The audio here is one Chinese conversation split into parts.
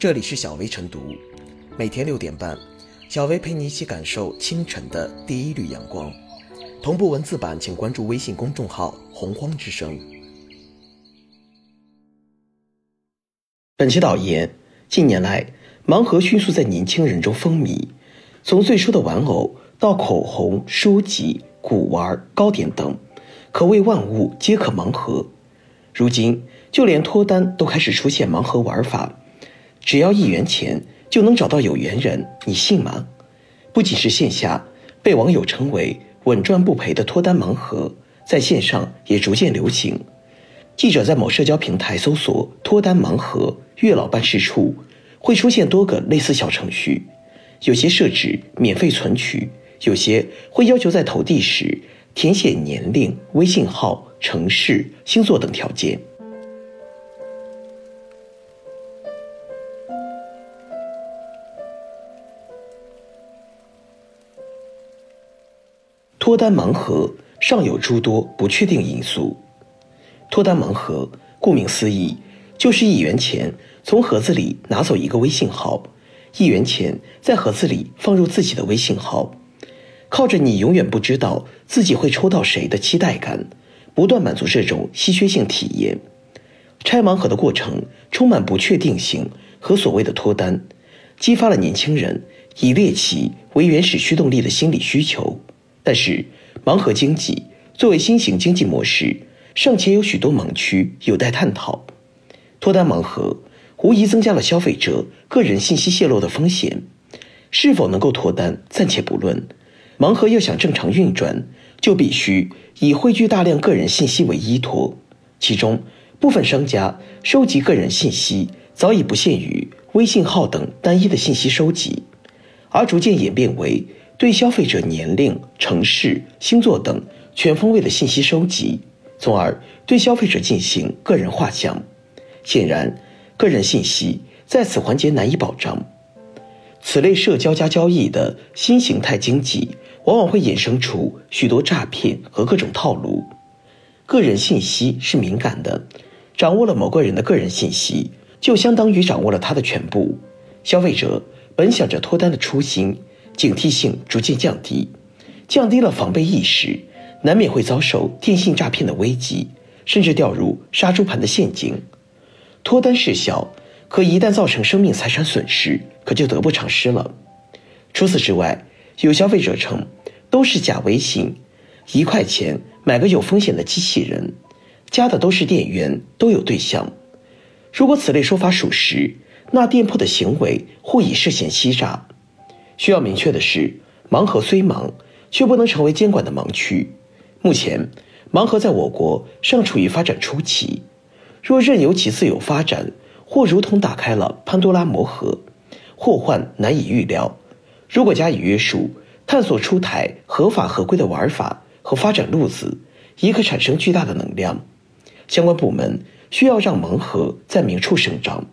这里是小薇晨读，每天六点半，小薇陪你一起感受清晨的第一缕阳光。同步文字版，请关注微信公众号“洪荒之声”。本期导言：近年来，盲盒迅速在年轻人中风靡，从最初的玩偶到口红、书籍、古玩、糕点等，可谓万物皆可盲盒。如今，就连脱单都开始出现盲盒玩法，只要一元钱就能找到有缘人，你信吗？不仅是线下被网友称为“稳赚不赔”的脱单盲盒，在线上也逐渐流行。记者在某社交平台搜索“脱单盲盒”，月老办事处会出现多个类似小程序，有些设置免费存取，有些会要求在投递时填写年龄、微信号。城市、星座等条件。脱单盲盒尚有诸多不确定因素。脱单盲盒顾名思义，就是一元钱从盒子里拿走一个微信号，一元钱在盒子里放入自己的微信号，靠着你永远不知道自己会抽到谁的期待感。不断满足这种稀缺性体验，拆盲盒的过程充满不确定性和所谓的脱单，激发了年轻人以猎奇为原始驱动力的心理需求。但是，盲盒经济作为新型经济模式，尚且有许多盲区有待探讨。脱单盲盒无疑增加了消费者个人信息泄露的风险，是否能够脱单暂且不论，盲盒要想正常运转。就必须以汇聚大量个人信息为依托，其中部分商家收集个人信息早已不限于微信号等单一的信息收集，而逐渐演变为对消费者年龄、城市、星座等全方位的信息收集，从而对消费者进行个人画像。显然，个人信息在此环节难以保障。此类社交加交易的新形态经济。往往会衍生出许多诈骗和各种套路。个人信息是敏感的，掌握了某个人的个人信息，就相当于掌握了他的全部。消费者本想着脱单的初心，警惕性逐渐降低，降低了防备意识，难免会遭受电信诈骗的危机，甚至掉入杀猪盘的陷阱。脱单事小，可一旦造成生命财产损失，可就得不偿失了。除此之外，有消费者称，都是假微信，一块钱买个有风险的机器人，加的都是店员，都有对象。如果此类说法属实，那店铺的行为或已涉嫌欺诈。需要明确的是，盲盒虽盲，却不能成为监管的盲区。目前，盲盒在我国尚处于发展初期，若任由其自由发展，或如同打开了潘多拉魔盒，祸患难以预料。如果加以约束，探索出台合法合规的玩法和发展路子，也可产生巨大的能量。相关部门需要让盲盒在明处生长，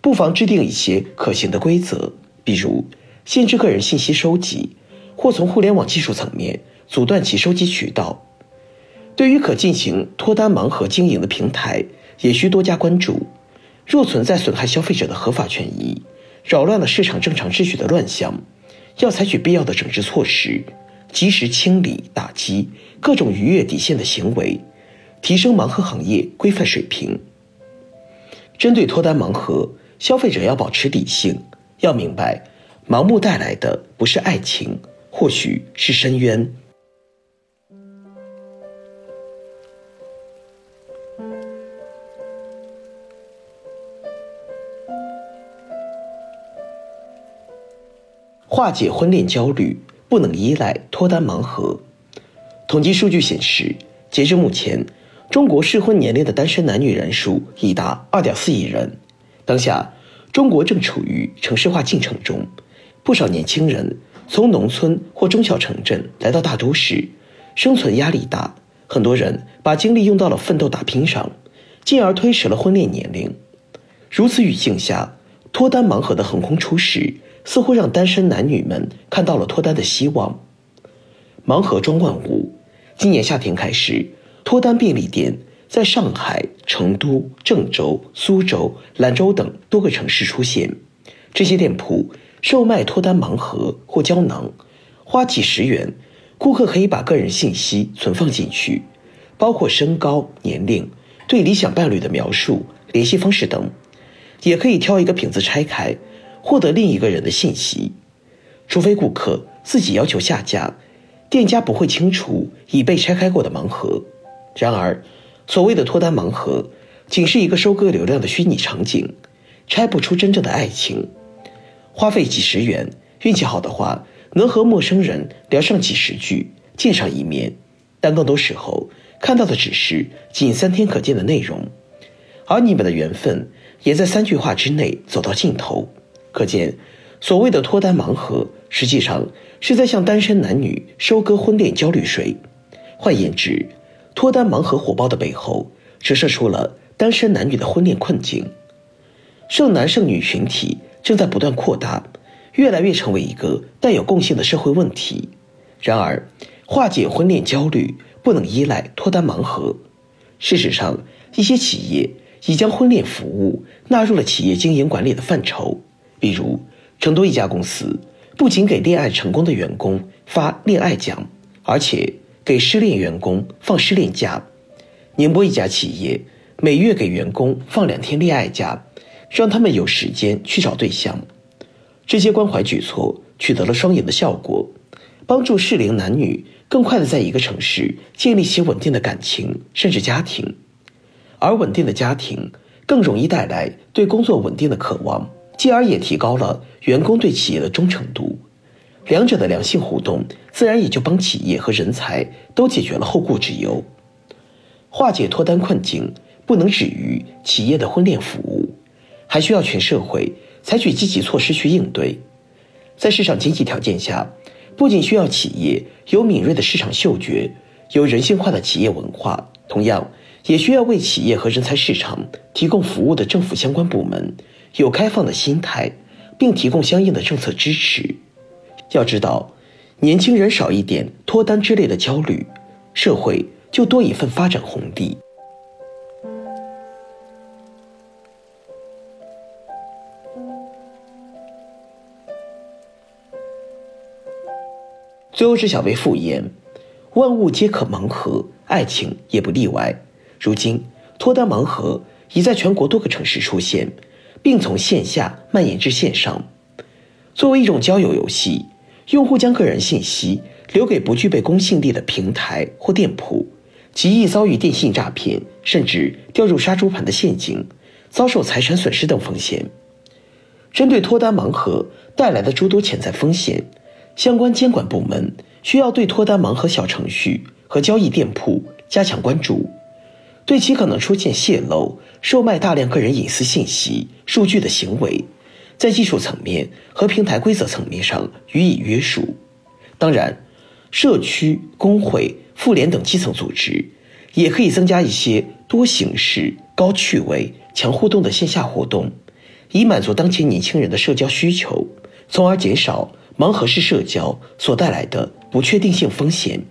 不妨制定一些可行的规则，比如限制个人信息收集，或从互联网技术层面阻断其收集渠道。对于可进行脱单盲盒经营的平台，也需多加关注。若存在损害消费者的合法权益、扰乱了市场正常秩序的乱象，要采取必要的整治措施，及时清理打击各种逾越底线的行为，提升盲盒行业规范水平。针对脱单盲盒，消费者要保持理性，要明白，盲目带来的不是爱情，或许是深渊。化解婚恋焦虑，不能依赖脱单盲盒。统计数据显示，截至目前，中国适婚年龄的单身男女人数已达二点四亿人。当下，中国正处于城市化进程中，不少年轻人从农村或中小城镇来到大都市，生存压力大，很多人把精力用到了奋斗打拼上，进而推迟了婚恋年龄。如此语境下，脱单盲盒的横空出世。似乎让单身男女们看到了脱单的希望。盲盒装万物，今年夏天开始，脱单便利店在上海、成都、郑州、苏州、兰州等多个城市出现。这些店铺售卖脱单盲盒或胶囊，花几十元，顾客可以把个人信息存放进去，包括身高、年龄、对理想伴侣的描述、联系方式等，也可以挑一个瓶子拆开，获得另一个人的信息。除非顾客自己要求下架，店家不会清除已被拆开过的盲盒。然而，所谓的脱单盲盒，仅是一个收割流量的虚拟场景，拆不出真正的爱情。花费几十元，运气好的话，能和陌生人聊上几十句，见上一面，但更多时候看到的只是仅三天可见的内容，而你们的缘分也在三句话之内走到尽头。可见，所谓的脱单盲盒。实际上是在向单身男女收割婚恋焦虑水。换言之，脱单盲盒火爆的背后，折射出了单身男女的婚恋困境。剩男剩女群体正在不断扩大，越来越成为一个带有共性的社会问题。然而，化解婚恋焦虑不能依赖脱单盲盒。事实上，一些企业已将婚恋服务纳入了企业经营管理的范畴，比如成都一家公司。不仅给恋爱成功的员工发恋爱奖，而且给失恋员工放失恋假。宁波一家企业每月给员工放两天恋爱假，让他们有时间去找对象。这些关怀举措取得了双赢的效果，帮助适龄男女更快的在一个城市建立起稳定的感情，甚至家庭。而稳定的家庭更容易带来对工作稳定的渴望。继而也提高了员工对企业的忠诚度，两者的良性互动，自然也就帮企业和人才都解决了后顾之忧。化解脱单困境，不能止于企业的婚恋服务，还需要全社会采取积极措施去应对。在市场经济条件下，不仅需要企业有敏锐的市场嗅觉，有人性化的企业文化，同样也需要为企业和人才市场提供服务的政府相关部门。有开放的心态，并提供相应的政策支持。要知道，年轻人少一点脱单之类的焦虑，社会就多一份发展红利。最后是小薇复言：“万物皆可盲盒，爱情也不例外。如今，脱单盲盒已在全国多个城市出现。”并从线下蔓延至线上，作为一种交友游戏，用户将个人信息留给不具备公信力的平台或店铺，极易遭遇电信诈骗，甚至掉入杀猪盘的陷阱，遭受财产损失等风险。针对脱单盲盒带来的诸多潜在风险，相关监管部门需要对脱单盲盒小程序和交易店铺加强关注。对其可能出现泄露、售卖大量个人隐私信息、数据的行为，在技术层面和平台规则层面上予以约束。当然，社区、工会、妇联等基层组织也可以增加一些多形式、高趣味、强互动的线下活动，以满足当前年轻人的社交需求，从而减少盲盒式社交所带来的不确定性风险。